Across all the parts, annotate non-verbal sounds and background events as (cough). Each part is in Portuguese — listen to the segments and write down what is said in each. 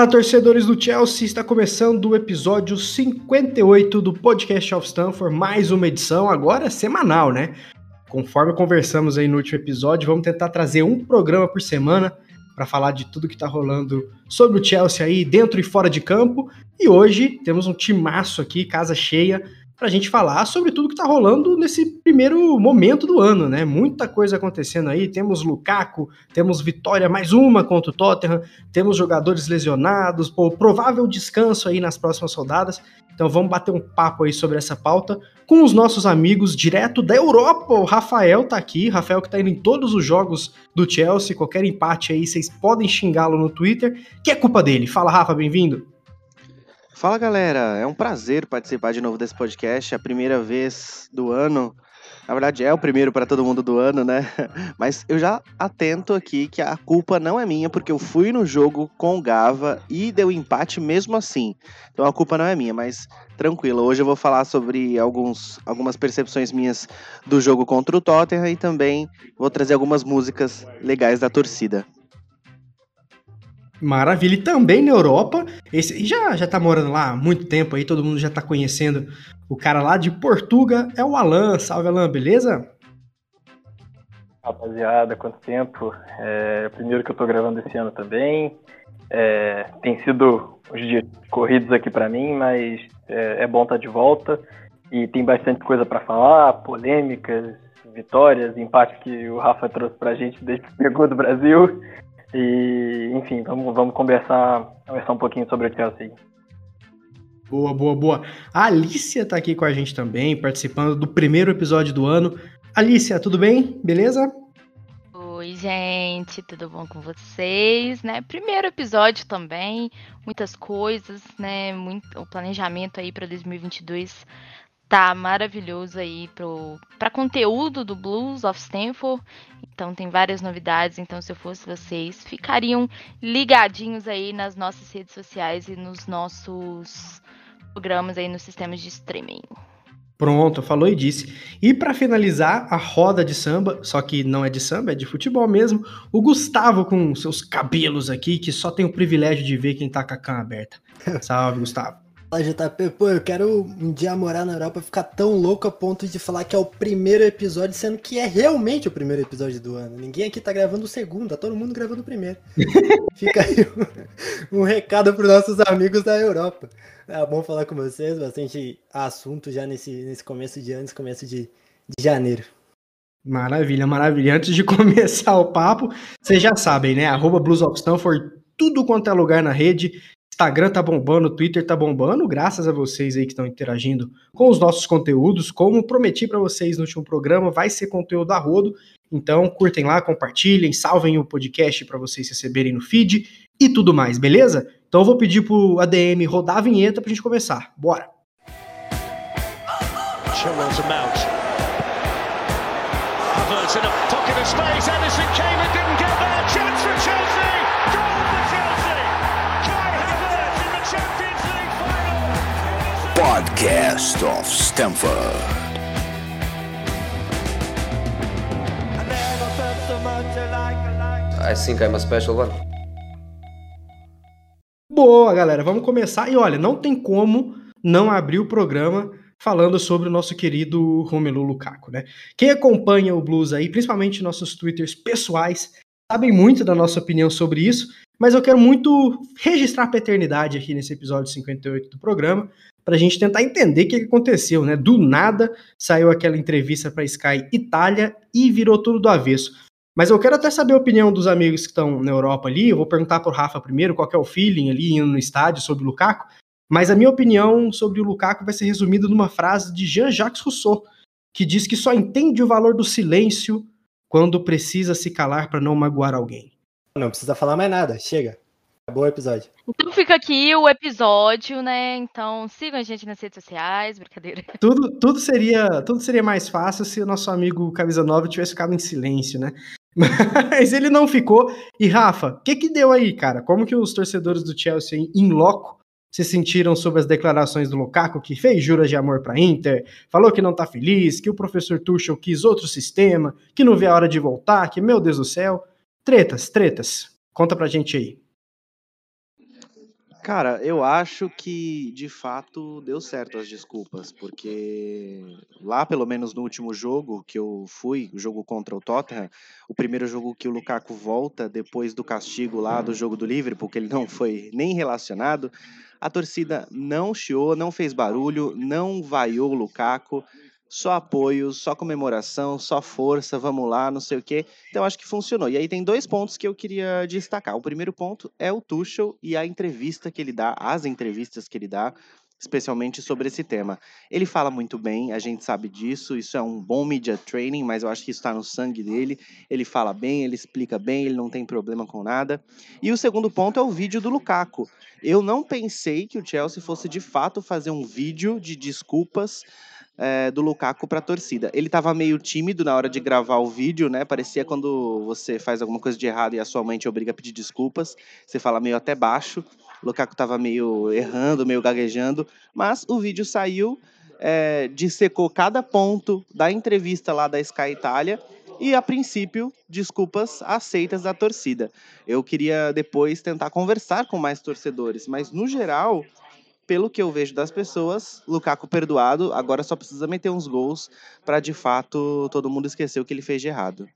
Fala, torcedores do Chelsea! Está começando o episódio 58 do Podcast of Stanford, mais uma edição, agora semanal, né? Conforme conversamos aí no último episódio, vamos tentar trazer um programa por semana para falar de tudo que está rolando sobre o Chelsea aí, dentro e fora de campo. E hoje temos um timaço aqui, casa cheia, para a gente falar sobre tudo que está rolando nesse primeiro momento do ano, né? Muita coisa acontecendo aí. Temos Lukaku, temos vitória mais uma contra o Tottenham, temos jogadores lesionados, pô, provável descanso aí nas próximas rodadas. Então vamos bater um papo aí sobre essa pauta com os nossos amigos direto da Europa. O Rafael tá aqui, Rafael que tá indo em todos os jogos do Chelsea, qualquer empate aí, vocês podem xingá-lo no Twitter, que é culpa dele. Fala, Rafa, bem-vindo. Fala galera, é um prazer participar de novo desse podcast, é a primeira vez do ano. Na verdade, é o primeiro para todo mundo do ano, né? (laughs) Mas eu já atento aqui que a culpa não é minha, porque eu fui no jogo com Gava e deu empate mesmo assim. Então a culpa não é minha, mas tranquilo. Hoje eu vou falar sobre alguns, algumas percepções minhas do jogo contra o Tottenham e também vou trazer algumas músicas legais da torcida. Maravilha. E também na Europa, esse já, já tá morando lá há muito tempo aí, todo mundo já tá conhecendo o cara lá de Portugal, é o Alan. Salve, Alan, beleza? Rapaziada, quanto tempo? É o primeiro que eu tô gravando esse ano também. É, tem sido os dias corridos aqui para mim, mas é, é bom estar tá de volta. E tem bastante coisa para falar, polêmicas, vitórias, empate que o Rafa trouxe pra gente desde que pegou do Brasil. E, enfim, vamos, vamos conversar, conversar um pouquinho sobre o Chelsea. Boa, boa, boa. A Alicia tá aqui com a gente também, participando do primeiro episódio do ano. Alicia, tudo bem? Beleza? Oi, gente, tudo bom com vocês? Né? Primeiro episódio também, muitas coisas, né? Muito, o planejamento aí para 2022 tá maravilhoso aí para conteúdo do Blues of Stanford. Então tem várias novidades. Então, se eu fosse vocês, ficariam ligadinhos aí nas nossas redes sociais e nos nossos programas aí nos sistemas de streaming. Pronto, falou e disse. E para finalizar a roda de samba, só que não é de samba, é de futebol mesmo, o Gustavo com seus cabelos aqui, que só tem o privilégio de ver quem tá com a cama aberta. (laughs) Salve, Gustavo. Fala, JP, pô, eu quero um dia morar na Europa ficar tão louco a ponto de falar que é o primeiro episódio, sendo que é realmente o primeiro episódio do ano. Ninguém aqui tá gravando o segundo, tá todo mundo gravando o primeiro. (laughs) Fica aí um, um recado pros nossos amigos da Europa. É bom falar com vocês, bastante assunto já nesse, nesse começo de ano, nesse começo de, de janeiro. Maravilha, maravilha. Antes de (laughs) começar o papo, vocês já sabem, né? Arroba Blues of Stanford, tudo quanto é lugar na rede. Instagram tá bombando, Twitter tá bombando, graças a vocês aí que estão interagindo com os nossos conteúdos. Como prometi para vocês no último programa, vai ser conteúdo a rodo. Então, curtem lá, compartilhem, salvem o podcast para vocês receberem no feed e tudo mais, beleza? Então, eu vou pedir pro ADM rodar a vinheta pra gente começar. Bora! Chilwell's a mount. Havertz in a pocket of space. Anderson came and didn't Podcast of Stanford. I think I'm a special one. Boa, galera, vamos começar. E olha, não tem como não abrir o programa falando sobre o nosso querido Romelu Lukaku, né? Quem acompanha o Blues aí, principalmente nossos twitters pessoais, sabem muito da nossa opinião sobre isso, mas eu quero muito registrar a paternidade aqui nesse episódio 58 do programa, para a gente tentar entender o que aconteceu, né? Do nada saiu aquela entrevista para Sky Itália e virou tudo do avesso. Mas eu quero até saber a opinião dos amigos que estão na Europa ali. Eu vou perguntar para o Rafa primeiro qual é o feeling ali indo no estádio sobre o Lukaku. Mas a minha opinião sobre o Lukaku vai ser resumida numa frase de Jean-Jacques Rousseau, que diz que só entende o valor do silêncio quando precisa se calar para não magoar alguém. Não precisa falar mais nada, chega. Acabou o episódio. Então fica aqui o episódio, né? Então sigam a gente nas redes sociais, brincadeira. (laughs) Tudo, tudo, seria, tudo seria mais fácil se o nosso amigo Camisa Nova tivesse ficado em silêncio, né? (laughs) Mas ele não ficou. E Rafa, o que que deu aí, cara? Como que os torcedores do Chelsea em loco se sentiram sobre as declarações do Lukaku, que fez juras de amor para Inter, falou que não tá feliz, que o professor Tuchel quis outro sistema, que não vê a hora de voltar, que meu Deus do céu. Tretas, tretas. Conta pra gente aí. Cara, eu acho que de fato deu certo as desculpas, porque lá, pelo menos no último jogo que eu fui, o jogo contra o Tottenham, o primeiro jogo que o Lukaku volta depois do castigo lá do jogo do Liverpool, que ele não foi nem relacionado, a torcida não chiou, não fez barulho, não vaiou o Lukaku, só apoio, só comemoração, só força, vamos lá, não sei o quê. Então acho que funcionou. E aí tem dois pontos que eu queria destacar. O primeiro ponto é o Tuchel e a entrevista que ele dá, as entrevistas que ele dá, especialmente sobre esse tema. Ele fala muito bem, a gente sabe disso, isso é um bom media training, mas eu acho que isso está no sangue dele. Ele fala bem, ele explica bem, ele não tem problema com nada. E o segundo ponto é o vídeo do Lukaku. Eu não pensei que o Chelsea fosse de fato fazer um vídeo de desculpas é, do Lukaku para a torcida. Ele estava meio tímido na hora de gravar o vídeo, né? Parecia quando você faz alguma coisa de errado e a sua mãe te obriga a pedir desculpas. Você fala meio até baixo. O Lukaku estava meio errando, meio gaguejando, mas o vídeo saiu, é, dissecou cada ponto da entrevista lá da Sky Itália e, a princípio, desculpas aceitas da torcida. Eu queria depois tentar conversar com mais torcedores, mas no geral pelo que eu vejo das pessoas, Lukaku perdoado, agora só precisa meter uns gols para de fato todo mundo esquecer o que ele fez de errado.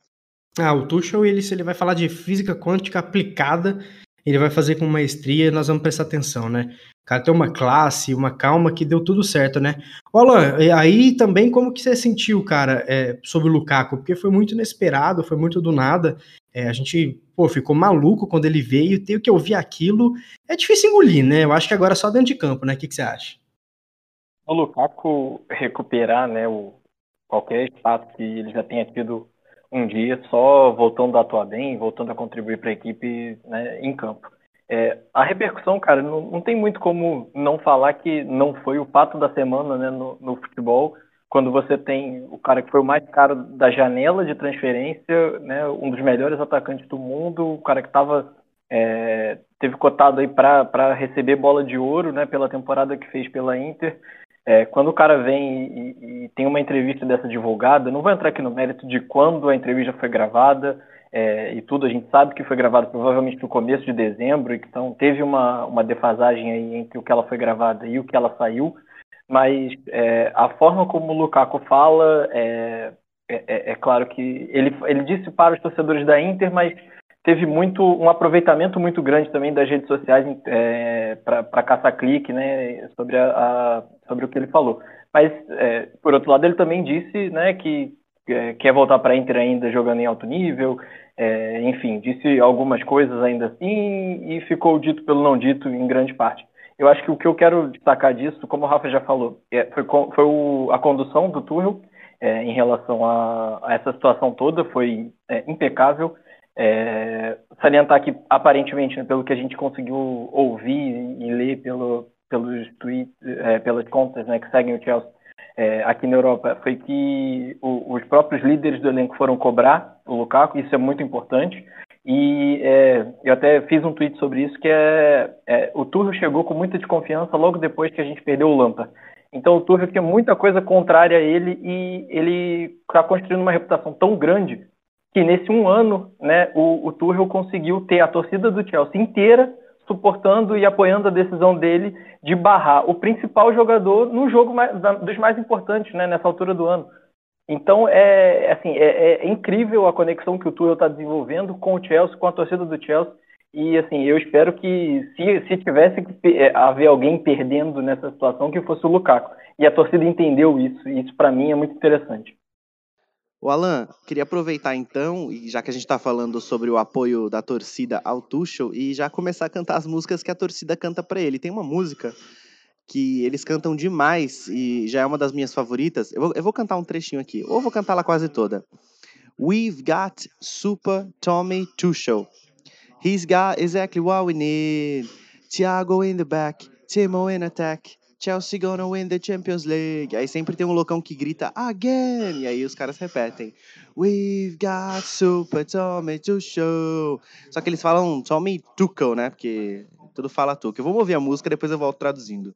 Ah, o Tuchel, ele, se ele vai falar de física quântica aplicada, ele vai fazer com maestria, nós vamos prestar atenção, né? Cara tem uma classe, uma calma que deu tudo certo, né? Alan, aí também como que você sentiu, cara, é, sobre o Lukaku? Porque foi muito inesperado, foi muito do nada. É, a gente, pô, ficou maluco quando ele veio, tem que ouvir aquilo. É difícil engolir, né? Eu acho que agora é só dentro de campo, né? O que, que você acha? O Lukaku recuperar, né, o, qualquer espaço que ele já tenha tido um dia, só voltando a atuar bem, voltando a contribuir para a equipe né, em campo. É, a repercussão, cara, não, não, tem muito como não falar que não foi o fato da semana né, no, no futebol quando você tem o cara que foi o mais caro da janela de transferência, né, um dos melhores atacantes do mundo, o cara que estava é, teve cotado aí para receber bola de ouro, né, pela temporada que fez pela Inter. É, quando o cara vem e, e, tem uma entrevista dessa divulgada, não vou entrar aqui no mérito de quando a entrevista foi gravada é, e tudo, a gente sabe que foi gravado provavelmente no começo de dezembro, então teve uma, uma defasagem aí entre o que ela foi gravada e o que ela saiu, mas é, a forma como o Lukaku fala é, é, é, é, claro que ele, ele disse para os torcedores da Inter, mas teve muito um aproveitamento muito grande também das redes sociais é, para caçar clique né, sobre, a, a, sobre o que ele falou. Mas, por outro lado, ele também disse né, que é, quer voltar para Inter ainda jogando em alto nível, enfim, disse algumas coisas ainda assim e ficou dito pelo não dito em grande parte. Eu acho que o que eu quero destacar disso, como o Rafa já falou, é, foi, foi o, a condução do Tuchel é, em relação a, a, essa situação toda, foi é, impecável. É, salientar que, aparentemente, né, pelo que a gente conseguiu ouvir e ler pelo, pelos tweets, é, pelas contas né, que seguem o Chelsea é, aqui na Europa, foi que o, os próprios líderes do elenco foram cobrar o Lukaku, isso é muito importante. E é, eu até fiz um tweet sobre isso, que é, é o Tuchel chegou com muita desconfiança logo depois que a gente perdeu o Lampa. Então o Tuchel tinha muita coisa contrária a ele e ele está construindo uma reputação tão grande que nesse um ano, né, o, o Tuchel conseguiu ter a torcida do Chelsea inteira suportando e apoiando a decisão dele de barrar o principal jogador no jogo mais, dos mais importantes, né, nessa altura do ano. Então, é, assim, é, é incrível a conexão que o Tuchel está desenvolvendo com o Chelsea, com a torcida do Chelsea. E, assim, eu espero que se, se tivesse que é, haver alguém perdendo nessa situação, que fosse o Lukaku. E a torcida entendeu isso, e isso para mim é muito interessante. O Alan, queria aproveitar então, e já que a gente está falando sobre o apoio da torcida ao Tuchel, e já começar a cantar as músicas que a torcida canta para ele. Tem uma música que eles cantam demais e já é uma das minhas favoritas. Eu vou, eu vou cantar um trechinho aqui, ou vou cantar ela quase toda. We've got Super Tommy Tuchel. He's got exactly what we need. Thiago in the back, Timo in attack. Chelsea gonna win the Champions League. Aí sempre tem um loucão que grita again. E aí os caras repetem. We've got Super Tommy Tuchel. Só que eles falam Tommy Tuchel, né? Porque tudo fala Tuchel. Vamos ouvir a música, depois eu volto traduzindo.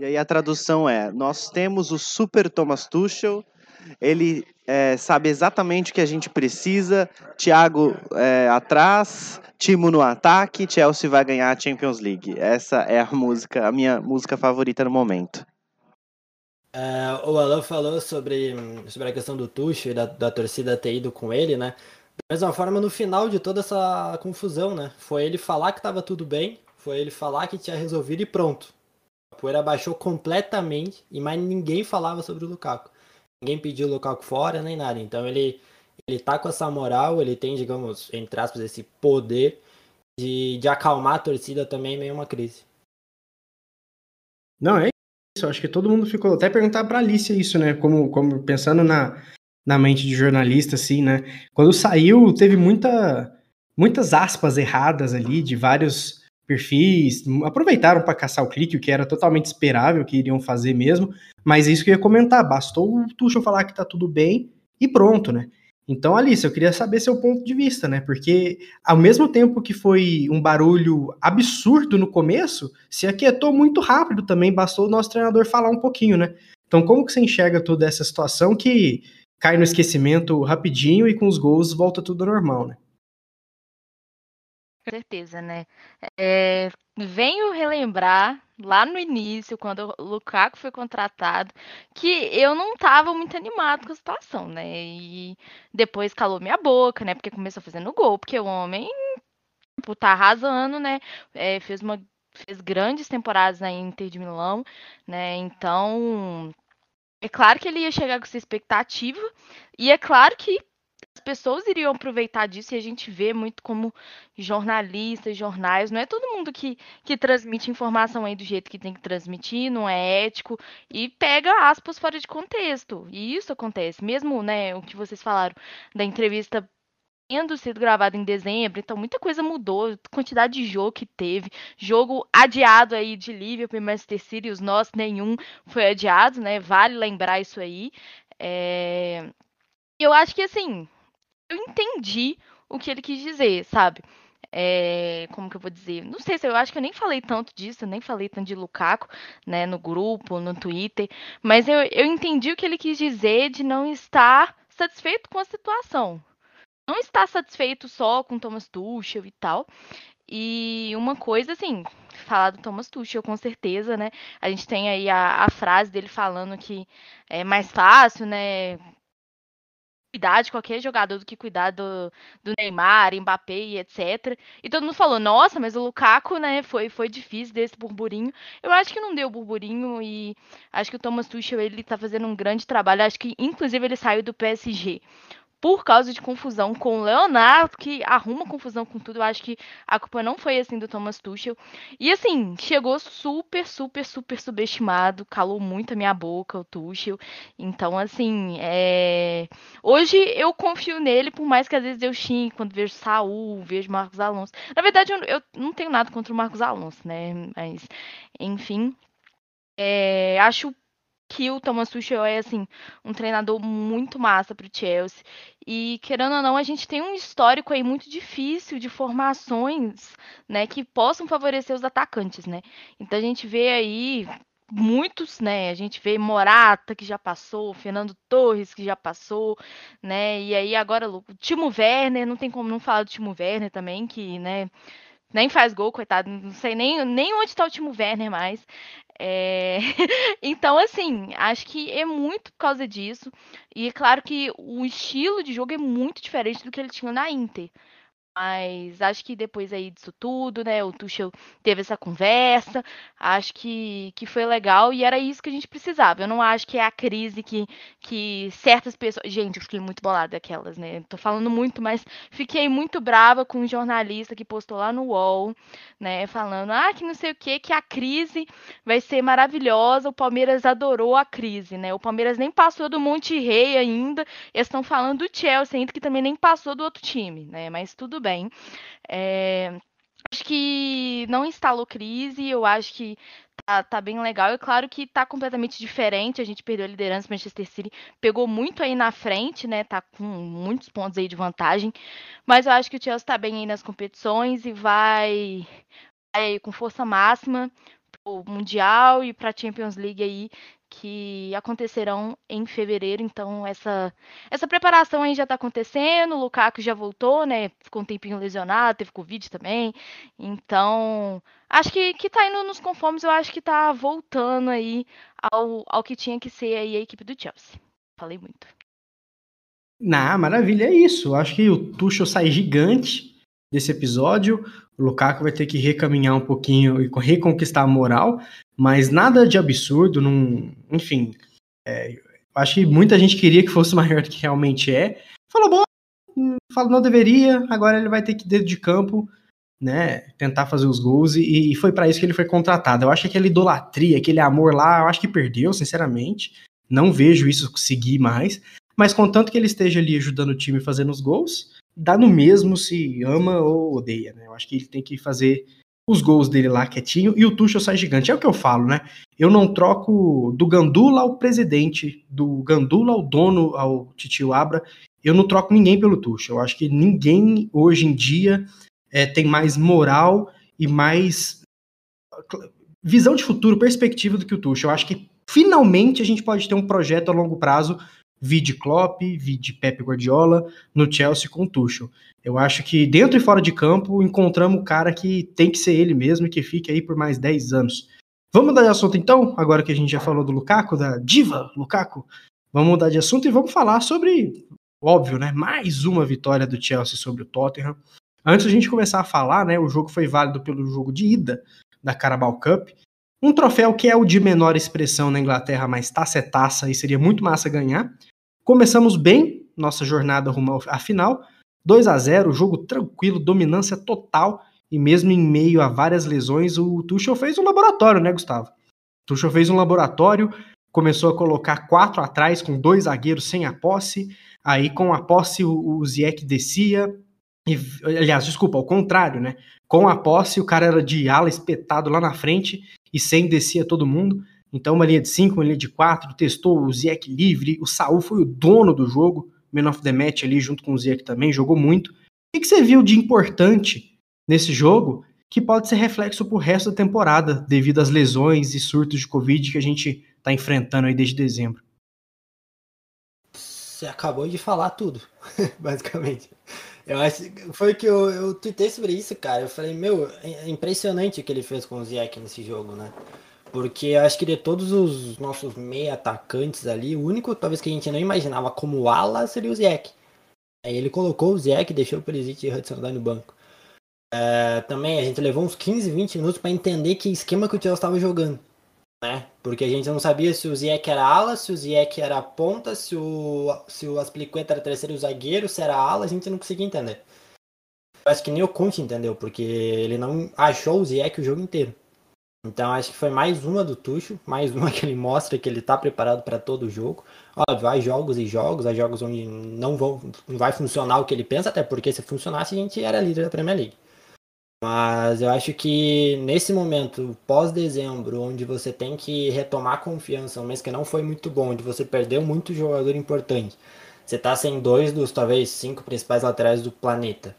Aí a tradução é: nós temos o Super Thomas Tuchel, ele é, sabe exatamente o que a gente precisa. Thiago é, atrás, Timo no ataque, Chelsea vai ganhar a Champions League. Essa é a música, a minha música favorita no momento. É, o Alan falou sobre, sobre a questão do Tuchel e da, da torcida ter ido com ele, né? Da mesma forma, no final de toda essa confusão, né? Foi ele falar que estava tudo bem, foi ele falar que tinha resolvido e pronto. A poeira baixou completamente e mais ninguém falava sobre o Lukaku. Ninguém pediu o Lukaku fora nem nada. Então ele ele tá com essa moral, ele tem, digamos, entre aspas, esse poder de, de acalmar a torcida também meio uma crise. Não, é isso. Acho que todo mundo ficou. Até perguntar pra Alicia isso, né? Como, como pensando na, na mente de jornalista, assim, né? Quando saiu, teve muita, muitas aspas erradas ali de vários perfis. Aproveitaram para caçar o clique, o que era totalmente esperável que iriam fazer mesmo. Mas é isso que eu ia comentar. Bastou o Tuchel falar que tá tudo bem e pronto, né? Então, Alice, eu queria saber seu ponto de vista, né? Porque ao mesmo tempo que foi um barulho absurdo no começo, se aquietou muito rápido também, bastou o nosso treinador falar um pouquinho, né? Então, como que você enxerga toda essa situação que cai no esquecimento rapidinho e com os gols volta tudo normal, né? Com certeza, né? É, venho relembrar lá no início, quando o Lukaku foi contratado, que eu não estava muito animado com a situação, né? E depois calou minha boca, né? Porque começou fazendo gol, porque o homem tipo, tá arrasando, né? É, fez uma fez grandes temporadas na Inter de Milão, né? Então, é claro que ele ia chegar com essa expectativa, e é claro que as pessoas iriam aproveitar disso e a gente vê muito como jornalistas, jornais, não é todo mundo que, que transmite informação aí do jeito que tem que transmitir, não é ético e pega aspas fora de contexto. E isso acontece, mesmo, né, o que vocês falaram da entrevista tendo sido gravada em dezembro, então muita coisa mudou, quantidade de jogo que teve, jogo adiado aí de Liverpool e Manchester City, os nossos nenhum foi adiado, né? Vale lembrar isso aí. É... Eu acho que assim, eu entendi o que ele quis dizer, sabe? É, como que eu vou dizer? Não sei se eu acho que eu nem falei tanto disso, nem falei tanto de Lukaku, né, no grupo, no Twitter, mas eu, eu entendi o que ele quis dizer de não estar satisfeito com a situação. Não estar satisfeito só com Thomas Tuchel e tal. E uma coisa, assim, falar do Thomas Tuchel, com certeza, né? A gente tem aí a, a frase dele falando que é mais fácil, né? Cuidar de qualquer jogador do que cuidar do, do Neymar, Mbappé e etc. E todo mundo falou, nossa, mas o Lukaku, né, foi, foi difícil desse burburinho. Eu acho que não deu burburinho e acho que o Thomas Tuchel, ele tá fazendo um grande trabalho. Acho que, inclusive, ele saiu do PSG por causa de confusão com o Leonardo, que arruma confusão com tudo. Eu acho que a culpa não foi assim do Thomas Tuchel. E assim, chegou super, super, super subestimado, calou muito a minha boca o Tuchel. Então, assim, é... hoje eu confio nele, por mais que às vezes eu xingue quando vejo Saul, vejo Marcos Alonso. Na verdade, eu, eu não tenho nada contra o Marcos Alonso, né? Mas, enfim. É... acho que o Thomas Tuchel é assim um treinador muito massa para o Chelsea e querendo ou não a gente tem um histórico aí muito difícil de formações né que possam favorecer os atacantes né então a gente vê aí muitos, né? A gente vê Morata que já passou, Fernando Torres que já passou, né? E aí agora o Timo Werner, não tem como não falar do Timo Werner também, que, né, nem faz gol, coitado, não sei nem, nem onde está o Timo Werner mais. É... (laughs) então, assim, acho que é muito por causa disso. E é claro que o estilo de jogo é muito diferente do que ele tinha na Inter. Mas acho que depois aí disso tudo, né, o Tuchel teve essa conversa, acho que, que foi legal e era isso que a gente precisava. Eu não acho que é a crise que, que certas pessoas. Gente, eu fiquei muito bolada daquelas, né? Tô falando muito, mas fiquei muito brava com um jornalista que postou lá no UOL, né, falando, ah, que não sei o que, que a crise vai ser maravilhosa, o Palmeiras adorou a crise, né? O Palmeiras nem passou do Monte Rei ainda, eles estão falando do Chelsea ainda, que também nem passou do outro time, né? Mas tudo bem. É, acho que não instalou crise, eu acho que tá, tá bem legal. É claro que tá completamente diferente. A gente perdeu a liderança, Manchester City pegou muito aí na frente, né? Tá com muitos pontos aí de vantagem. Mas eu acho que o Chelsea tá bem aí nas competições e vai, vai com força máxima Mundial e para Champions League aí que acontecerão em fevereiro. Então essa essa preparação aí já está acontecendo. O Lukaku já voltou, né? Ficou um tempinho lesionado, teve Covid também. Então acho que que tá indo nos conformes. Eu acho que tá voltando aí ao, ao que tinha que ser aí a equipe do Chelsea. Falei muito. Na maravilha, é isso. Acho que o Tuchel sai gigante desse episódio. O Lukaku vai ter que recaminhar um pouquinho e reconquistar a moral, mas nada de absurdo, não, enfim. É, acho que muita gente queria que fosse (laughs) maior do que realmente é. Falou, bom, falou, não deveria, agora ele vai ter que, dentro de campo, né, tentar fazer os gols, e, e foi para isso que ele foi contratado. Eu acho que aquela idolatria, aquele amor lá, eu acho que perdeu, sinceramente. Não vejo isso seguir mais, mas contanto que ele esteja ali ajudando o time fazendo os gols, dá no mesmo se ama ou odeia, né? Eu acho que ele tem que fazer os gols dele lá quietinho e o Tuchel sai gigante. É o que eu falo, né? Eu não troco do Gandula ao presidente, do Gandula ao dono, ao Titio Abra, eu não troco ninguém pelo Tuchel. Eu acho que ninguém hoje em dia é, tem mais moral e mais visão de futuro, perspectiva do que o Tuchel. Eu acho que finalmente a gente pode ter um projeto a longo prazo vide Klopp, vide Pep Guardiola no Chelsea com Tuchel. Eu acho que dentro e fora de campo encontramos o cara que tem que ser ele mesmo e que fique aí por mais 10 anos. Vamos mudar de assunto então, agora que a gente já falou do Lukaku, da diva Lukaku. Vamos mudar de assunto e vamos falar sobre, óbvio, né, mais uma vitória do Chelsea sobre o Tottenham. Antes a gente começar a falar, né, o jogo foi válido pelo jogo de ida da Carabao Cup. Um troféu que é o de menor expressão na Inglaterra, mas taça é taça e seria muito massa ganhar. Começamos bem nossa jornada rumo à final. 2 a 0 jogo tranquilo, dominância total. E mesmo em meio a várias lesões, o Tuchel fez um laboratório, né, Gustavo? O Tuchel fez um laboratório, começou a colocar quatro atrás, com dois zagueiros sem a posse. Aí, com a posse, o, Ziyech descia. E, aliás, desculpa, ao contrário, né? Com a posse, o cara era de ala espetado lá na frente e sem descia todo mundo. Então, uma linha de 5, uma linha de 4, testou o Ziyech livre, o Saul foi o dono do jogo, man of the match ali junto com o Ziyech também, jogou muito. O que você viu de importante nesse jogo que pode ser reflexo pro resto da temporada, devido às lesões e surtos de Covid que a gente está enfrentando aí desde dezembro? Você acabou de falar tudo, (laughs) basicamente. Eu acho foi que eu, eu tuitei sobre isso, cara. Eu falei, meu, é impressionante o que ele fez com o Ziyech nesse jogo, né? Porque acho que de todos os nossos meia atacantes ali, o único talvez que a gente não imaginava como ala seria o Ziyech. Aí ele colocou o Ziyech e deixou o Perisic e o Hudson no banco. É, também a gente levou uns 15, 20 minutos para entender que esquema que o Chelsea estava jogando. Né? Porque a gente não sabia se o Ziyech era ala, se o Ziyech era ponta, se o, se o Aspliqueta era terceiro zagueiro, se era ala, a gente não conseguia entender. Eu acho que nem o Conte entendeu, porque ele não achou o Ziyech o jogo inteiro. Então acho que foi mais uma do Tucho, mais uma que ele mostra que ele está preparado para todo o jogo. Óbvio, há jogos e jogos, há jogos onde não, vão, não vai funcionar o que ele pensa, até porque se funcionasse a gente era líder da Premier League. Mas eu acho que nesse momento, pós-dezembro, onde você tem que retomar confiança, um mês que não foi muito bom, onde você perdeu muito jogador importante, você está sem dois dos talvez cinco principais laterais do planeta.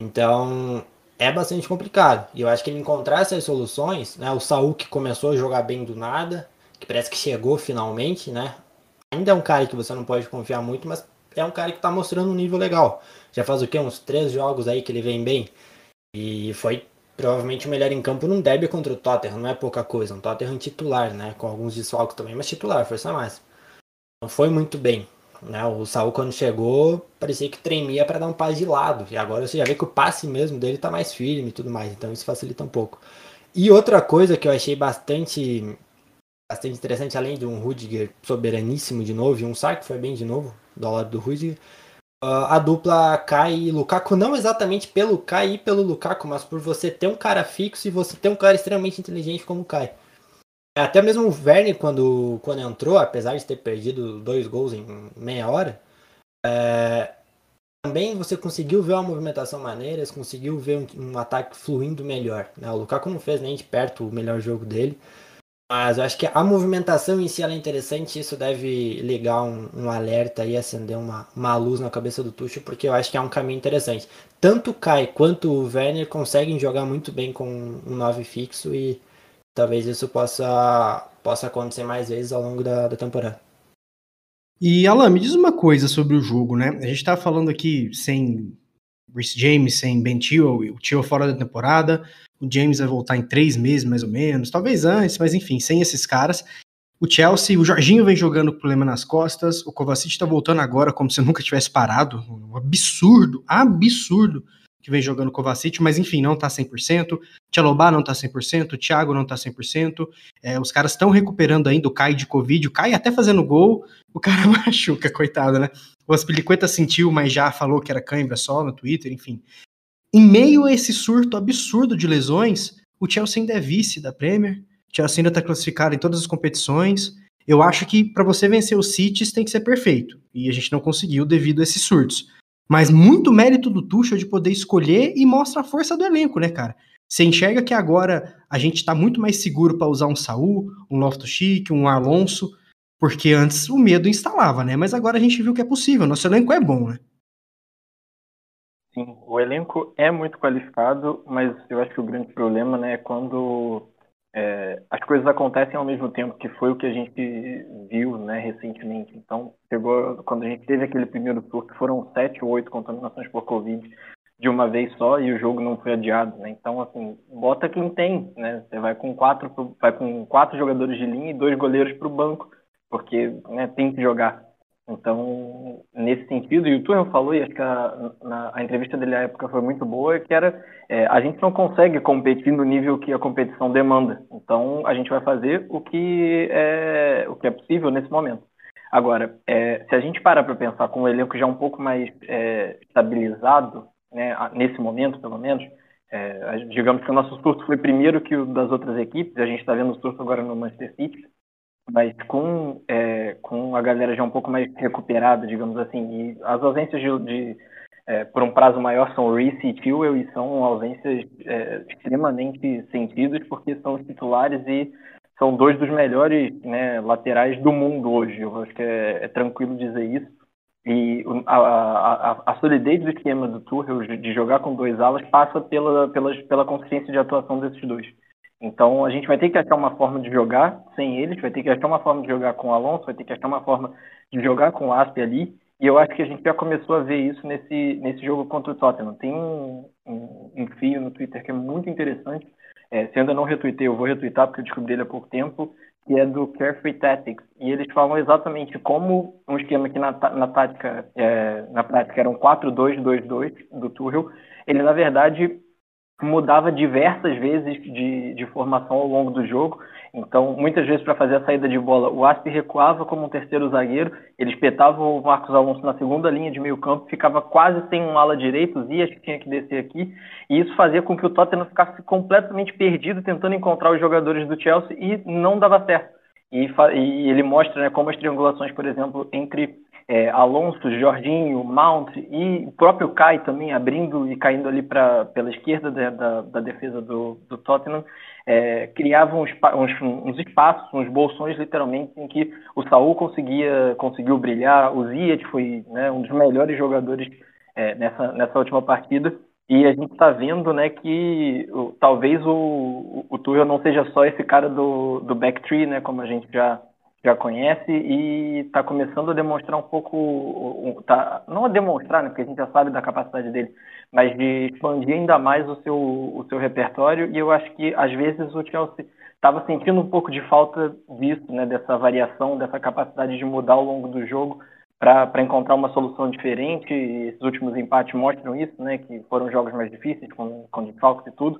Então, é bastante complicado. E eu acho que ele encontrar essas soluções, né? O Saul que começou a jogar bem do nada, que parece que chegou finalmente, né? Ainda é um cara que você não pode confiar muito, mas é um cara que tá mostrando um nível legal. Já faz o quê? Uns três jogos aí que ele vem bem. E foi provavelmente o melhor em campo num derby contra o Tottenham, não é pouca coisa. Um Tottenham titular, né? Com alguns desfalques também, mas titular, força máxima. Não foi muito bem. Né? O Saul, quando chegou, parecia que tremia para dar um passe de lado. E agora você já vê que o passe mesmo dele tá mais firme e tudo mais. Então isso facilita um pouco. E outra coisa que eu achei bastante, bastante interessante, além de um Rudiger soberaníssimo de novo, e um Sark foi bem de novo, do lado do Rudiger, uh, a dupla Kai e Lukaku, não exatamente pelo Kai e pelo Lukaku, mas por você ter um cara fixo e você ter um cara extremamente inteligente como o Kai. Até mesmo o Werner, quando, quando entrou, apesar de ter perdido dois gols em meia hora, é, também você conseguiu ver uma movimentação maneira, você conseguiu ver um, um, ataque fluindo melhor. Né? O Lukaku não fez nem de perto o melhor jogo dele, mas eu acho que a movimentação em si é interessante, isso deve ligar um, um, alerta e acender uma, uma luz na cabeça do Tuchel, porque eu acho que é um caminho interessante. Tanto o Kai quanto o Werner conseguem jogar muito bem com um 9 fixo e talvez isso possa, possa acontecer mais vezes ao longo da, da temporada. E Alan, me diz uma coisa sobre o jogo, né? A gente tá falando aqui sem Rhys James, sem Ben Chilwell, o Chilwell fora da temporada, o James vai voltar em três meses mais ou menos, talvez antes, mas enfim, sem esses caras. O Chelsea, o Jorginho vem jogando com problema nas costas, o Kovacic tá voltando agora como se nunca tivesse parado, um absurdo, absurdo que vem jogando Kovacic, mas enfim, não tá 100%, Tchalobá não tá 100%, o Thiago não tá 100%, é, os caras estão recuperando ainda o Kai de Covid, o Kai até fazendo gol, o cara (laughs) machuca, coitado, né? O Aspilicueta sentiu, mas já falou que era cãibra só no Twitter, enfim. Em meio a esse surto absurdo de lesões, o Chelsea ainda é vice da Premier, o Chelsea ainda está classificado em todas as competições. Eu acho que para você vencer o City tem que ser perfeito, e a gente não conseguiu devido a esses surtos. Mas muito mérito do Tuchel de poder escolher e mostra a força do elenco, né, cara? Você enxerga que agora a gente está muito mais seguro para usar um Saul, um Loftus-Cheek, um Alonso, porque antes o medo instalava, né? Mas agora a gente viu que é possível. Nosso elenco é bom, né? Sim, o elenco é muito qualificado, mas eu acho que o grande problema, né, é quando é, as coisas acontecem ao mesmo tempo, que foi o que a gente viu, né, recentemente. Então, chegou quando a gente teve aquele primeiro surto, foram sete ou oito contaminações por Covid de uma vez só e o jogo não foi adiado, né? Então, assim, bota quem tem, né? Você vai com quatro, vai com quatro jogadores de linha e dois goleiros para o banco porque né, tem que jogar. Então, nesse sentido, e o Tuchel falou, e acho que a, na, a entrevista dele à época foi muito boa, que era é, a gente não consegue competir no nível que a competição demanda. Então, a gente vai fazer o que é, o que é possível nesse momento. Agora, é, se a gente parar para pensar com o elenco já um pouco mais é, estabilizado, né, nesse momento, pelo menos, é, digamos que o nosso surto foi primeiro que o das outras equipes, a gente está vendo o surto agora no Manchester City, mas com, é, com a galera já um pouco mais recuperada, digamos assim, e as ausências de, de é, por um prazo maior são Reese e Tewell, e são ausências é, extremamente sentidas, porque são os titulares e são dois dos melhores né, laterais do mundo hoje. Eu acho que é, é tranquilo dizer isso. E a, a, a, solidez do esquema do Tuchel de jogar com dois alas passa pela, pela, pela consciência de atuação desses dois. Então a gente vai ter que achar uma forma de jogar sem eles, vai ter que achar uma forma de jogar com o Alonso, vai ter que achar uma forma de jogar com o Aspe ali. E eu acho que a gente já começou a ver isso nesse, nesse jogo contra o Tottenham. Tem um, um, um fio no Twitter que é muito interessante. É, se ainda não retuitei, eu vou retweetar porque eu descobri ele há pouco tempo, que é do Carefree Tactics. E eles falam exatamente como um esquema que na, na tática, é, na prática era um 4-2-2-2 do Tuchel, ele na verdade mudava diversas vezes de, de formação ao longo do jogo. Então, muitas vezes, para fazer a saída de bola, o Aspe recuava como um terceiro zagueiro, ele espetava o Marcos Alonso na segunda linha de meio campo, ficava quase sem um ala direito, o que tinha que descer aqui, e isso fazia com que o Tottenham ficasse completamente perdido tentando encontrar os jogadores do Chelsea e não dava certo. E, e ele mostra né, como as triangulações, por exemplo, entre é, Alonso, Jorginho, Mount e o próprio Kai também abrindo e caindo ali pra, pela esquerda da, da, da defesa do, do Tottenham, é, criavam uns, uns, uns, espaços, uns bolsões literalmente em que o Saul conseguia conseguiu brilhar, o Ziyech foi né, um dos melhores jogadores é, nessa, nessa última partida. E a gente está vendo né, que o, talvez o, o, o Tuchel não seja só esse cara do, do backtree, né, como a gente já já conhece e está começando a demonstrar um pouco, tá, não a demonstrar, né, porque a gente já sabe da capacidade dele, mas de expandir ainda mais o seu, o seu repertório. E eu acho que às vezes o Chelsea estava sentindo um pouco de falta disso, né, dessa variação, dessa capacidade de mudar ao longo do jogo para encontrar uma solução diferente. E esses últimos empates mostram isso, né, que foram jogos mais difíceis, com, com desfalques e tudo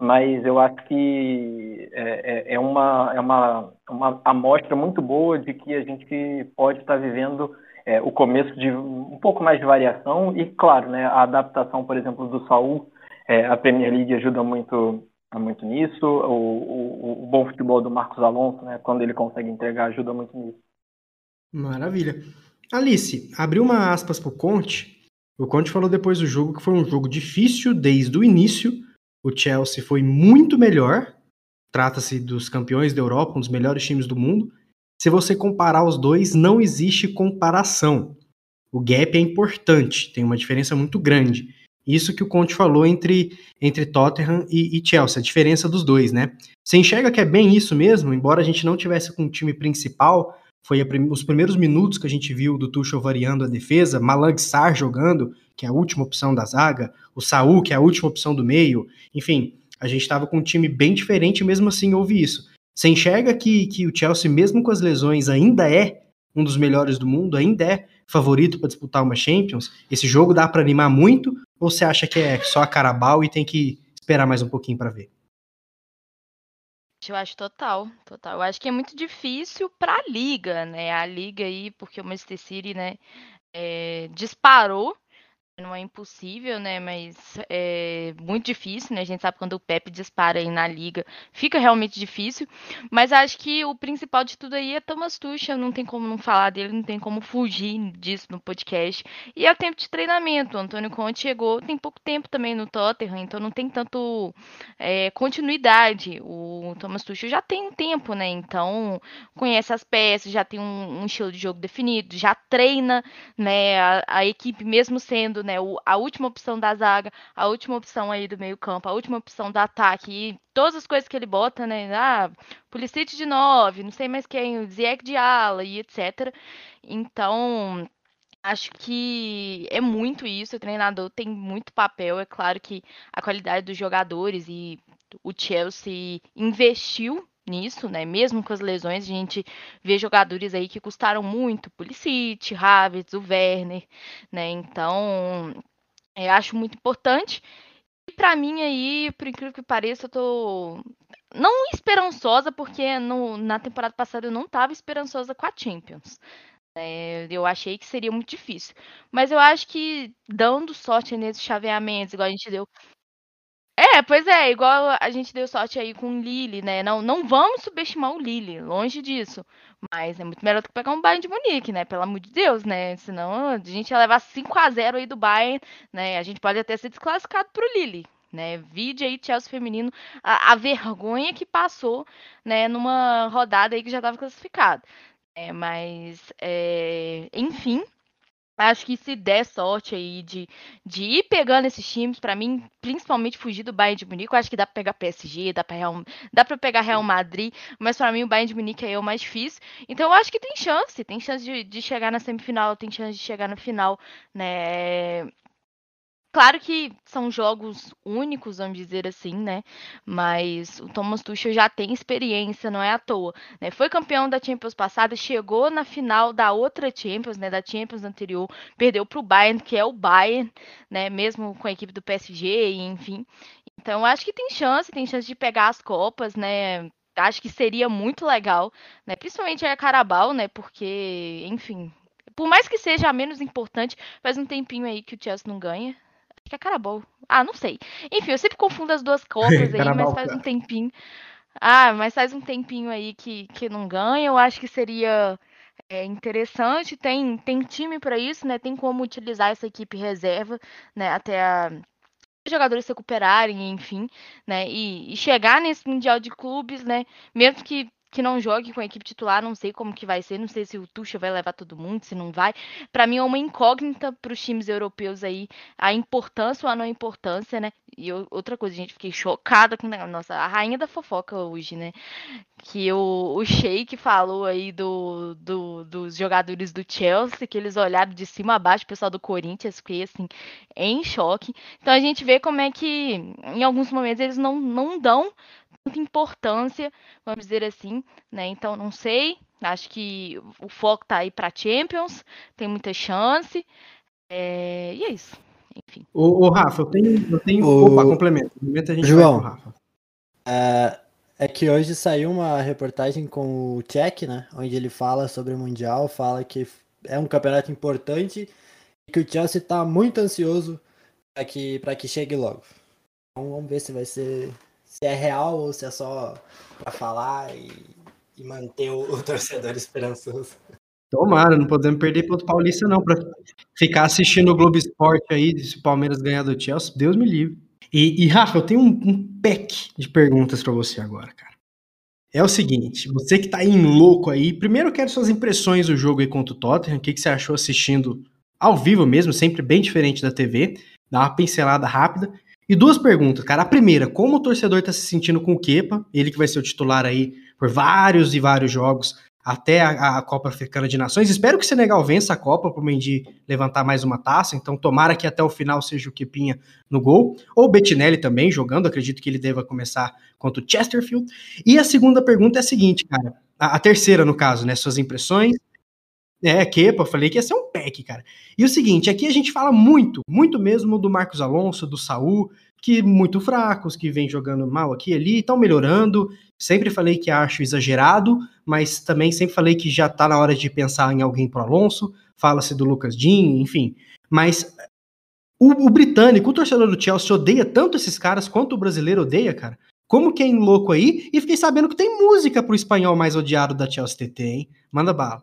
mas eu acho que é, é, é, uma, é uma, uma amostra muito boa de que a gente pode estar vivendo é, o começo de um pouco mais de variação e, claro, né, a adaptação, por exemplo, do Saul, é, a Premier League ajuda muito, muito nisso, o, o, o, bom futebol do Marcos Alonso, né, quando ele consegue entregar, ajuda muito nisso. Maravilha. Alice, abriu uma aspas para o Conte. O Conte falou depois do jogo que foi um jogo difícil desde o início, o Chelsea foi muito melhor. Trata-se dos campeões da Europa, um dos melhores times do mundo. Se você comparar os dois, não existe comparação. O gap é importante, tem uma diferença muito grande. Isso que o Conte falou entre, entre Tottenham e, e Chelsea, a diferença dos dois, né? Você enxerga que é bem isso mesmo, embora a gente não tivesse com o time principal, foi prim os primeiros minutos que a gente viu do Tuchel variando a defesa, Malang Sarr jogando, que é a última opção da zaga, o Saul, que é a última opção do meio, enfim, a gente estava com um time bem diferente, mesmo assim houve isso. Você enxerga que, que o Chelsea, mesmo com as lesões, ainda é um dos melhores do mundo, ainda é favorito para disputar uma Champions? Esse jogo dá para animar muito? Ou você acha que é só a Carabao e tem que esperar mais um pouquinho para ver? Eu acho total, total. Eu acho que é muito difícil para a liga, né? A liga aí, porque o Manchester City, né, é, disparou não é impossível, né? Mas é muito difícil, né? A gente sabe quando o Pepe dispara aí na liga, fica realmente difícil. Mas acho que o principal de tudo aí é Thomas Tuchel, não tem como não falar dele, não tem como fugir disso no podcast. E é o tempo de treinamento. O Antônio Conte chegou, tem pouco tempo também no Tottenham, então não tem tanto é, continuidade. O Thomas Tuchel já tem um tempo, né? Então conhece as peças, já tem um, um estilo de jogo definido, já treina, né? A, a equipe mesmo sendo né? O, a última opção da zaga, a última opção aí do meio-campo, a última opção do ataque e todas as coisas que ele bota, né? Ah, Pulisic de 9, não sei mais quem, o Ziyech de ala e etc. Então, Acho que é muito isso. O treinador tem muito papel. É claro que a qualidade dos jogadores e o Chelsea investiu nisso, né? Mesmo com as lesões, a gente vê jogadores aí que custaram muito, Pulisic, Havertz, o Werner, né? Então, é, acho muito importante. E para mim aí, por incrível que pareça, eu tô não esperançosa, porque no, na temporada passada eu não estava esperançosa com a Champions. É, eu achei que seria muito difícil. Mas eu acho que dando sorte nesses chaveamentos, igual a gente deu é, pois é, igual a gente deu sorte aí com o Lille, né? Não, não vamos subestimar o Lille, longe disso. Mas é muito melhor do que pegar um Bayern de Munique, né? Pelo amor de Deus, né? Senão a gente ia levar 5 a 0 aí do Bayern, né? A gente pode até ser desclassificado pro Lille, né? Vide aí Chelsea feminino, a, a vergonha que passou, né? Numa rodada aí que já estava classificado. É, mas, é, enfim, Acho que se der sorte aí de, de ir pegando esses times, para mim, principalmente fugir do Bayern de Munique, eu acho que dá pra pegar PSG, dá pra, Real, dá pra pegar Real Madrid, mas para mim o Bayern de Munique é o mais difícil. Então eu acho que tem chance, tem chance de, de chegar na semifinal, tem chance de chegar na final, né? Claro que são jogos únicos, vamos dizer assim, né? Mas o Thomas Tuchel já tem experiência, não é à toa. Né? Foi campeão da Champions passada, chegou na final da outra Champions, né? Da Champions anterior, perdeu para o Bayern, que é o Bayern, né? Mesmo com a equipe do PSG, enfim. Então acho que tem chance, tem chance de pegar as copas, né? Acho que seria muito legal, né? Principalmente a Carabao, né? Porque, enfim, por mais que seja a menos importante, faz um tempinho aí que o Chelsea não ganha, Acho que é Carabao. Ah, não sei. Enfim, eu sempre confundo as duas copas (laughs) aí, mas faz um tempinho. Ah, mas faz um tempinho aí que, que não ganha. Eu acho que seria é, interessante. Tem, tem time para isso, né? Tem como utilizar essa equipe reserva, né? Até a os jogadores se recuperarem, enfim, né? E, e, chegar nesse mundial de clubes, né? Mesmo que que não jogue com a equipe titular, não sei como que vai ser, não sei se o Tuchel vai levar todo mundo, se não vai. Para mim é uma incógnita para os times europeus aí, a importância ou a não importância, né? E outra coisa, gente, fiquei chocada com nossa, a rainha da fofoca hoje, né? Que o, o Sheik falou aí do, do, dos jogadores do Chelsea, que eles olharam de cima a baixo, o pessoal do Corinthians, fiquei assim, em choque. Então a gente vê como é que em alguns momentos eles não, não dão muita importância, vamos dizer assim, né? Então não sei, acho que o foco tá aí para Champions, tem muita chance, é... e é isso. Enfim. Ô, ô, Rafa, eu tenho, eu tenho... O... Opa, complemento. Complemento a gente João, vai Rafa. É, é que hoje saiu uma reportagem com o Tchek, né? Onde ele fala sobre o Mundial, fala que é um campeonato importante e que o Chelsea está muito ansioso para que, que chegue logo. Então vamos ver se vai ser se é real ou se é só para falar e, e, manter o, (laughs) o, torcedor esperançoso. Tomara, não podemos perder para o Paulista não, para ficar assistindo o Globo Esporte aí, se o Palmeiras ganhar do Chelsea, Deus me livre. E, e Rafa, eu tenho um, um pack de perguntas para você agora, cara. É o seguinte, você que tá aí louco aí, primeiro eu quero suas impressões do jogo aí contra o Tottenham, o que, que você achou assistindo ao vivo mesmo, sempre bem diferente da TV. Dá uma pincelada rápida. E duas perguntas, cara. A primeira, como o torcedor tá se sentindo com o Kepa? Ele que vai ser o titular aí por vários e vários jogos até a, a, Copa Africana de Nações. Espero que o Senegal vença a Copa para o Mendy levantar mais uma taça. Então, tomara que até o final seja o Kepinha no gol. Ou o Bettinelli também jogando. Acredito que ele deva começar contra o Chesterfield. E a segunda pergunta é a seguinte, cara. A, a terceira, no caso, né? Suas impressões. É, eu falei que ia ser um pack, cara. E o seguinte, aqui a gente fala muito, muito mesmo do Marcos Alonso, do Saul, que muito fracos, que vem jogando mal aqui e ali, estão melhorando. Sempre falei que acho exagerado, mas também sempre falei que já tá na hora de pensar em alguém pro Alonso. Fala-se do Lucas Dean, enfim. Mas o, o, britânico, o torcedor do Chelsea, odeia tanto esses caras quanto o brasileiro odeia, cara. Como quem louco aí, e fiquei sabendo que tem música pro espanhol mais odiado da Chelsea TT, hein? Manda bala.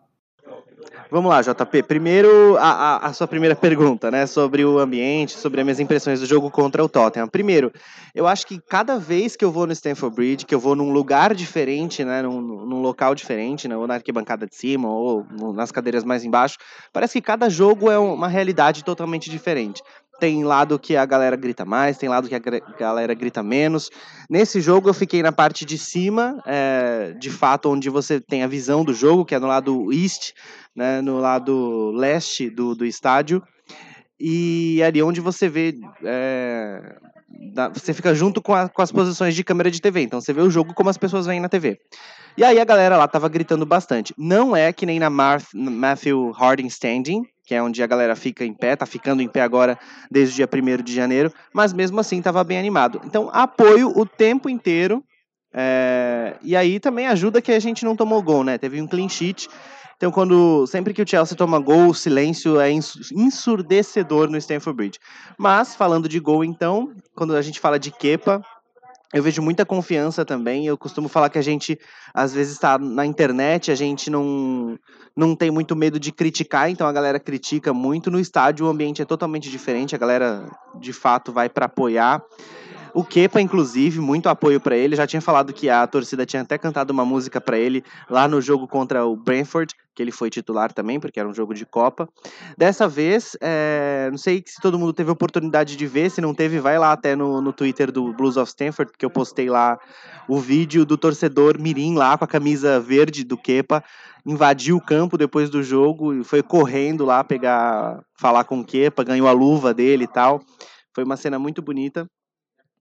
Vamos lá, JP. Primeiro, a, a, a, sua primeira pergunta, né? Sobre o ambiente, sobre as minhas impressões do jogo contra o Tottenham. Primeiro, eu acho que cada vez que eu vou no Stamford Bridge, que eu vou num lugar diferente, né? Num, num local diferente, né? ou na arquibancada de cima, ou nas cadeiras mais embaixo, parece que cada jogo é uma realidade totalmente diferente. Tem lado que a galera grita mais, tem lado que a galera grita menos. Nesse jogo eu fiquei na parte de cima, é, de fato, onde você tem a visão do jogo, que é no lado east, né, no lado leste do, do estádio. E ali onde você vê. É, você fica junto com, a, com as posições de câmera de TV. Então você vê o jogo como as pessoas veem na TV. E aí a galera lá tava gritando bastante. Não é que nem na Marth, Matthew Harding Standing, que é onde a galera fica em pé, tá ficando em pé agora desde o dia 1 de janeiro, mas mesmo assim estava bem animado. Então, apoio o tempo inteiro. É... E aí também ajuda que a gente não tomou gol, né? Teve um clean sheet. Então, quando sempre que o Chelsea toma gol, o silêncio é ensurdecedor no Stamford Bridge. Mas, falando de gol, então, quando a gente fala de Kepa, eu vejo muita confiança também. Eu costumo falar que a gente, às vezes, está na internet, a gente não, não tem muito medo de criticar, então a galera critica muito. No estádio, o ambiente é totalmente diferente, a galera, de fato, vai para apoiar. O Kepa, inclusive, muito apoio para ele. Já tinha falado que a torcida tinha até cantado uma música para ele lá no jogo contra o Brentford, que ele foi titular também, porque era um jogo de Copa. Dessa vez, é, não sei se todo mundo teve oportunidade de ver, se não teve, vai lá até no, no Twitter do Blues of Stanford, que eu postei lá o vídeo do torcedor Mirim lá com a camisa verde do Kepa, invadiu o campo depois do jogo e foi correndo lá pegar, falar com o Kepa, ganhou a luva dele e tal. Foi uma cena muito bonita.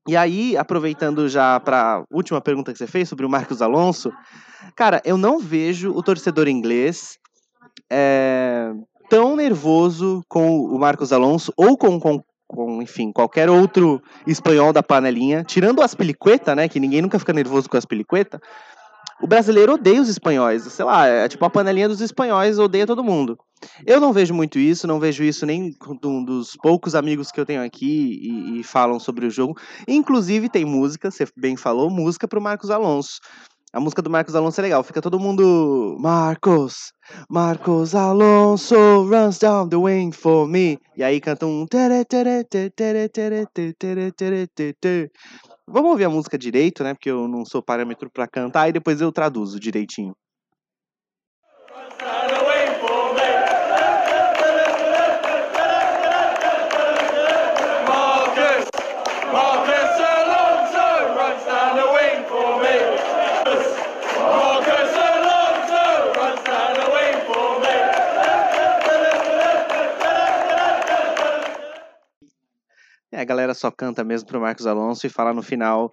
E aí, aproveitando já para a última pergunta que você fez sobre o Marcos Alonso, cara, eu não vejo o torcedor inglês é, tão nervoso com o Marcos Alonso ou com, com, com, enfim, qualquer outro espanhol da panelinha, tirando o Aspilicueta, né, que ninguém nunca fica nervoso com o Aspilicueta, o brasileiro odeia os espanhóis, sei lá, é tipo a panelinha dos espanhóis odeia todo mundo. Eu não vejo muito isso, não vejo isso nem um dos poucos amigos que eu tenho aqui e, e falam sobre o jogo. Inclusive tem música, você bem falou, música para o Marcos Alonso. A música do Marcos Alonso é legal, fica todo mundo. Marcos, Marcos Alonso runs down the wing for me. E aí canta um. Vamos ouvir a música direito, né? Porque eu não sou parâmetro para cantar, e depois eu traduzo direitinho. É, a galera só canta mesmo pro Marcos Alonso e fala no final,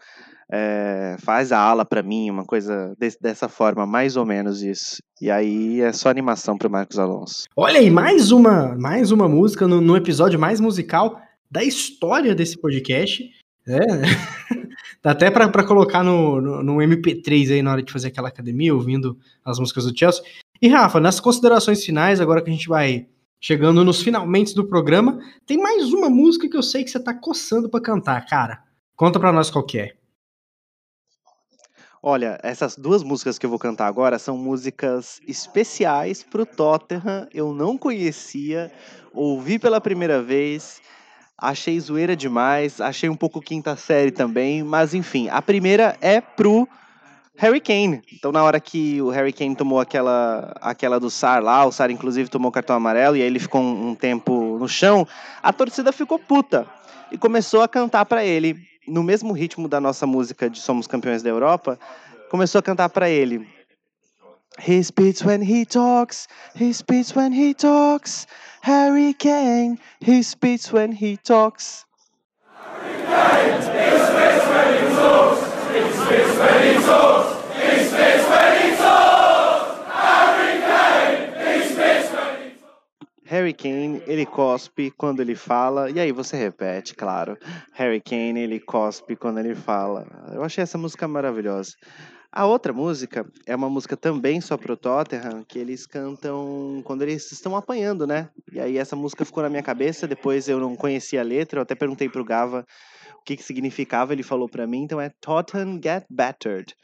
é, faz a ala para mim, uma coisa de, dessa forma, mais ou menos isso. E aí é só animação pro Marcos Alonso. Olha aí, mais uma, mais uma música no, no episódio mais musical da história desse podcast. É, (laughs) dá até para colocar no, no, no, MP3 aí na hora de fazer aquela academia, ouvindo as músicas do Chelsea. E Rafa, nas considerações finais, agora que a gente vai chegando nos finalmente do programa, tem mais uma música que eu sei que você tá coçando para cantar, cara. Conta para nós qual que é. Olha, essas duas músicas que eu vou cantar agora são músicas especiais pro Tottenham. Eu não conhecia, ouvi pela primeira vez, achei zoeira demais, achei um pouco quinta série também, mas enfim, a primeira é pro Harry Kane. Então, na hora que o Harry Kane tomou aquela, aquela do Sar lá, o Sar inclusive tomou cartão amarelo e aí ele ficou um, um tempo no chão, a torcida ficou puta e começou a cantar para ele, no mesmo ritmo da nossa música de Somos Campeões da Europa, começou a cantar para ele. He speaks when he talks, he speaks when he talks, Harry Kane, he speaks when he talks. Harry Kane, ele cospe quando ele fala, e aí você repete, claro. Harry Kane, ele cospe quando ele fala. Eu achei essa música maravilhosa. A outra música é uma música também só pro Tottenham, que eles cantam quando eles estão apanhando, né? E aí essa música ficou na minha cabeça, depois eu não conhecia a letra, eu até perguntei pro Gava o que que significava, ele falou para mim, então é Tottenham Get Battered.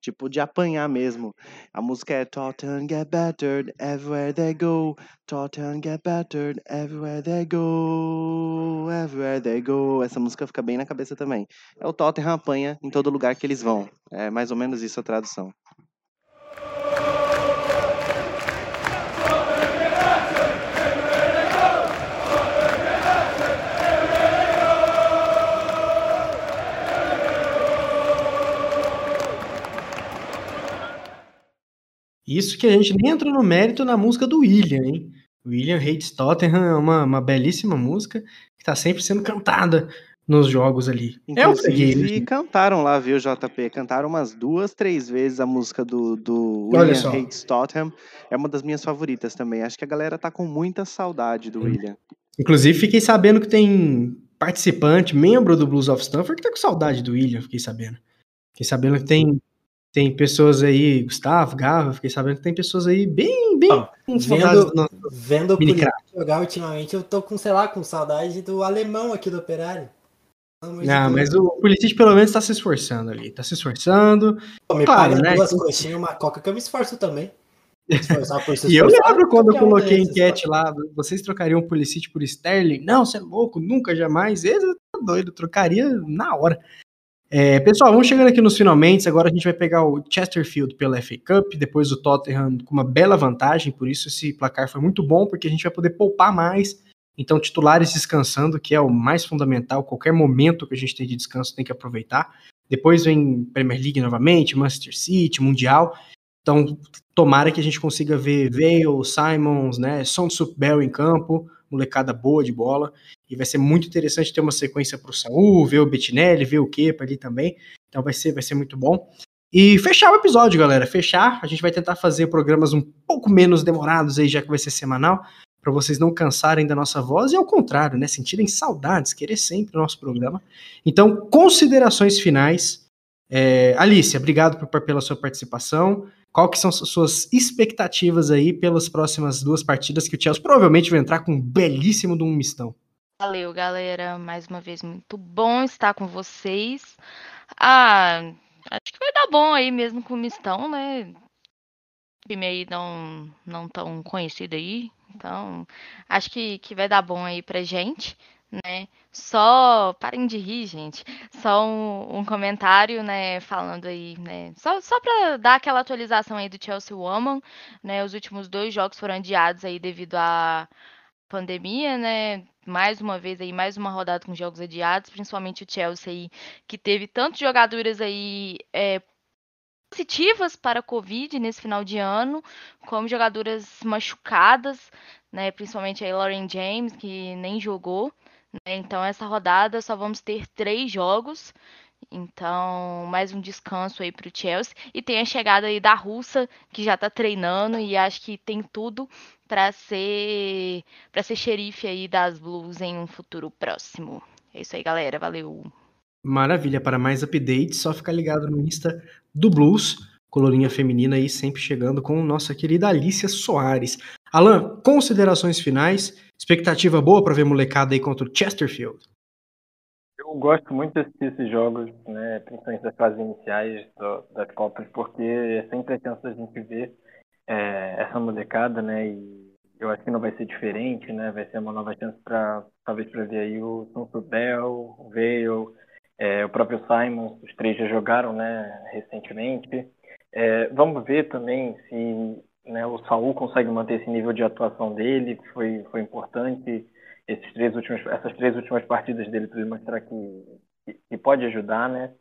Tipo, de apanhar mesmo. A música é Tottenham Get Battered Everywhere They Go. Tottenham Get Battered Everywhere They Go. Everywhere They Go. Essa música fica bem na cabeça também. É o Tottenham apanha em todo lugar que eles vão. É mais ou menos isso a tradução. Isso que a gente nem entrou no mérito na música do William, hein? William Hates Tottenham é uma, uma belíssima música que está sempre sendo cantada nos jogos ali. é o Inclusive, freguês. cantaram lá, viu, JP? Cantaram umas duas, três vezes a música do, do William. Hates Tottenham. É uma das minhas favoritas também. Acho que a galera tá com muita saudade do William. Inclusive, fiquei sabendo que tem participante, membro do Blues of Stanford, que tá com saudade do William, fiquei sabendo. Fiquei sabendo que tem, tem pessoas aí, Gustavo, Gava, fiquei sabendo que tem pessoas aí bem, bem vendo- Vendo o jogar ultimamente, eu tô com, sei lá, com saudade do alemão aqui do Operário. Não, Deus. mas o Pulisic pelo menos tá se esforçando ali, tá se esforçando. Pô, me claro, né? duas coxinhas e uma coca que eu me esforço também. Me esforçar por se (laughs) E eu lembro quando eu coloquei enquete lá, vocês trocariam o Pulisic por Sterling? Não, você é louco, nunca, jamais. Esse tá doido, trocaria na hora. É, pessoal, vamos chegando aqui nos finalmente. Agora a gente vai pegar o Chesterfield pela FA Cup, depois o Tottenham com uma bela vantagem, por isso esse placar foi muito bom, porque a gente vai poder poupar mais. Então, titulares descansando, que é o mais fundamental. Qualquer momento que a gente tem de descanso tem que aproveitar. Depois vem Premier League novamente, Manchester City, Mundial. Então, tomara que a gente consiga ver Vale, Simons, né, Son Bell em campo, molecada boa de bola. E vai ser muito interessante ter uma sequência para o Saul, ver o Bettinelli, ver o Kepa ali também. Então vai ser, vai ser muito bom. E fechar o episódio, galera. Fechar. A gente vai tentar fazer programas um pouco menos demorados aí, já que vai ser semanal, para vocês não cansarem da nossa voz e ao contrário, né, sentirem saudades, querer sempre o nosso programa. Então, considerações finais. É, Alicia, obrigado por, pela sua participação. Qual que são as suas expectativas aí pelas próximas duas partidas que o Chelsea provavelmente vai entrar com um belíssimo de um mistão? Valeu, galera. Mais uma vez, muito bom estar com vocês. Ah, acho que vai dar bom aí mesmo com o Mistão, né? Time aí não, não tão conhecido aí. Então, acho que, que vai dar bom aí pra gente, né? Só, parem de rir, gente. Só um, um comentário, né, falando aí, né? Só, só pra dar aquela atualização aí do Chelsea Woman, né? Os últimos dois jogos foram adiados aí devido à pandemia, né? Mais uma vez aí, mais uma rodada com jogos adiados, principalmente o Chelsea aí, que teve tantos jogadoras aí é, positivas para a Covid nesse final de ano, como jogadoras machucadas, né? Principalmente aí Lauren James, que nem jogou. Né? Então, essa rodada só vamos ter três jogos. Então, mais um descanso aí para o Chelsea. E tem a chegada aí da Russa, que já está treinando e acho que tem tudo para ser para ser xerife aí das Blues em um futuro próximo. É isso aí, galera. Valeu. Maravilha, para mais updates, só ficar ligado no Insta do Blues, colorinha feminina aí, sempre chegando com nossa querida Alicia Soares. Alan, considerações finais, expectativa boa para ver molecada aí contra o Chesterfield? Eu gosto muito de assistir esses jogos, né, principalmente das fases iniciais do, das Copas, porque é sempre a chance da gente ver é, essa molecada, né, e eu acho que não vai ser diferente, né, vai ser uma nova chance para talvez para ver aí o São Bell, o Vale, É, o próprio Simon, os três já jogaram né, recentemente. É, vamos ver também se né, o Saul consegue manter esse nível de atuação dele, foi, foi importante esses três últimos, essas três últimas partidas dele para mostrar que, que, que, pode ajudar, né?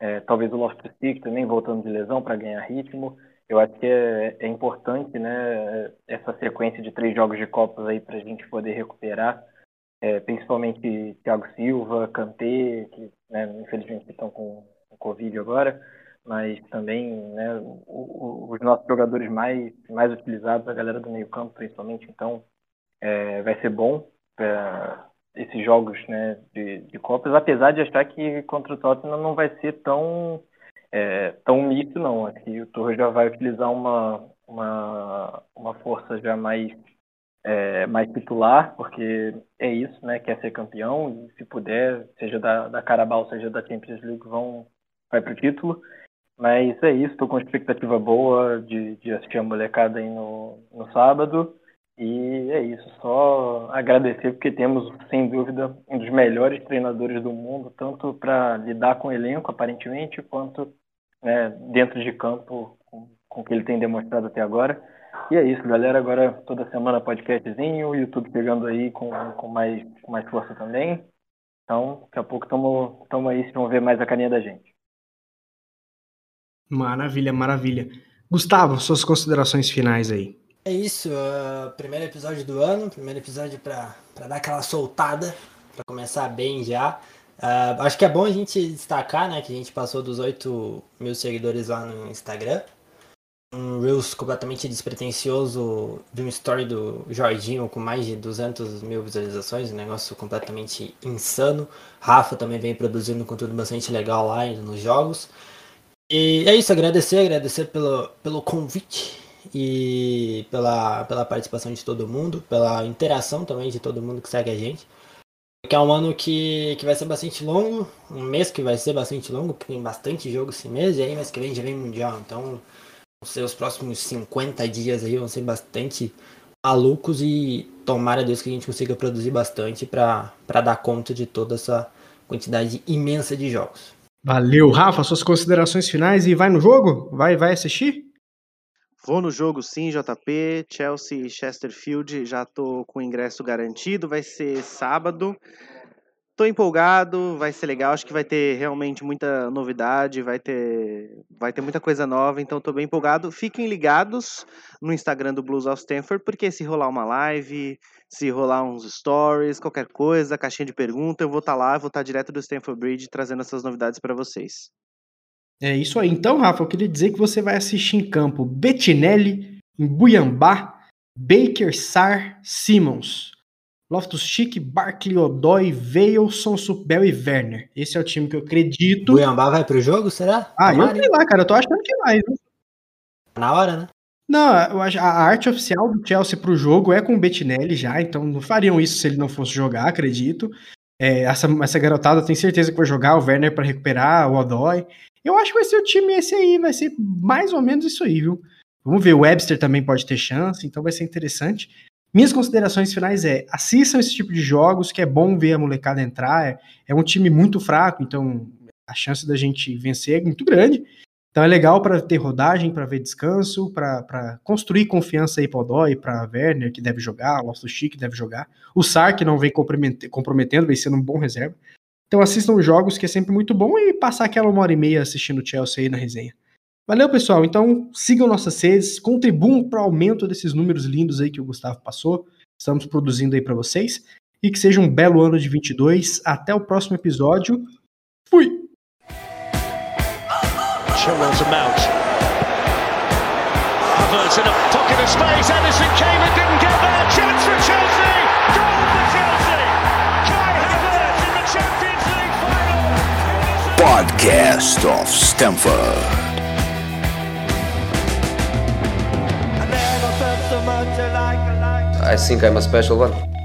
É, talvez o Loftus Cheek também voltando de lesão para ganhar ritmo. Eu acho que é, é, importante, né? Essa sequência de três jogos de Copas aí para a gente poder recuperar, é, principalmente Thiago Silva, Kanté, que né, infelizmente estão com, com Covid agora mas também né, os nossos jogadores mais, mais utilizados, a galera do meio campo principalmente, então é, vai ser bom para esses jogos né, de, de Copas, apesar de achar que contra o Tottenham não vai ser tão, é, tão misto não, que o Torre já vai utilizar uma, uma, uma força já mais é, mais titular, porque é isso, né? Quer ser campeão e se puder, seja da, da Carabao, seja da Champions League, vão vai para o título. Mas é isso, estou com expectativa boa de, de assistir a molecada aí no, no sábado. E é isso, só agradecer porque temos, sem dúvida, um dos melhores treinadores do mundo, tanto para lidar com o elenco, aparentemente, quanto né, dentro de campo, com, com o que ele tem demonstrado até agora. E é isso, galera. Agora toda semana podcastzinho, o YouTube pegando aí com, com, mais, com mais força também. Então, daqui a pouco estamos aí, vocês vão ver mais a carinha da gente. Maravilha, maravilha. Gustavo, suas considerações finais aí. É isso, uh, primeiro episódio do ano, primeiro episódio para dar aquela soltada, para começar bem já. Uh, acho que é bom a gente destacar, né, que a gente passou dos 8 mil seguidores lá no Instagram. Um Reels completamente despretensioso de uma story do Jorginho com mais de 200 mil visualizações, um negócio completamente insano. Rafa também vem produzindo conteúdo bastante legal lá nos jogos. E é isso, agradecer, agradecer pelo, pelo convite e pela, pela participação de todo mundo, pela interação também de todo mundo que segue a gente. Que é um ano que, que vai ser bastante longo, um mês que vai ser bastante longo, porque tem bastante jogo esse mês, e aí mês que vem já vem Mundial. Então, os próximos 50 dias aí, vão ser bastante malucos e tomara Deus que a gente consiga produzir bastante para dar conta de toda essa quantidade imensa de jogos. Valeu, Rafa, suas considerações finais e vai no jogo? Vai, vai assistir? Vou no jogo sim, JP, Chelsea e Chesterfield, já tô com ingresso garantido, vai ser sábado. Tô empolgado, vai ser legal, acho que vai ter realmente muita novidade, vai ter, vai ter muita coisa nova, então tô bem empolgado. Fiquem ligados no Instagram do Blues of Stanford, porque se rolar uma live, se rolar uns stories, qualquer coisa, caixinha de pergunta, eu vou estar tá lá, vou estar tá direto do Stanford Bridge trazendo essas novidades para vocês. É isso aí. Então, Rafa, eu queria dizer que você vai assistir em campo Bettinelli, Buyambá, Baker, Sar, Simmons. Loftus Cheek, Barkley, Odoi, Veilson, Supel e Werner. Esse é o time que eu acredito. Buiambá vai pro jogo, será? Ah, Tomara. eu sei lá, cara. Eu tô achando que vai. Viu? Na hora, né? Não, eu acho, a arte oficial do Chelsea pro jogo é com o Bettinelli já, então não fariam isso se ele não fosse jogar, acredito. É, essa, essa garotada tem certeza que vai jogar o Werner para recuperar, o Odoi. Eu acho que vai ser o time esse aí, vai ser mais ou menos isso aí, viu? Vamos ver, o Webster também pode ter chance, então vai ser interessante. Minhas considerações finais é: assistam esse tipo de jogos, que é bom ver a molecada entrar. É, é um time muito fraco, então a chance da gente vencer é muito grande. Então é legal para ter rodagem, para ver descanso, para construir confiança aí para o Odói, para Werner, que deve jogar, o Loftus Chic deve jogar. O Sar, que não vem comprometendo, vem sendo um bom reserva. Então assistam os jogos, que é sempre muito bom, e passar aquela uma hora e meia assistindo o Chelsea aí na resenha. Valeu, pessoal. Então, sigam nossas redes, contribuam para o aumento desses números lindos aí que o Gustavo passou. Estamos produzindo aí para vocês. E que seja um belo ano de 22. Até o próximo episódio. Fui! Chilwell's a mount. Havertz in a pocket of space. Edison came and didn't get there. Chance for Chelsea. Goal for Chelsea. Kai Havertz in the Champions League final. Podcast of Stamford. I think I'm a special one.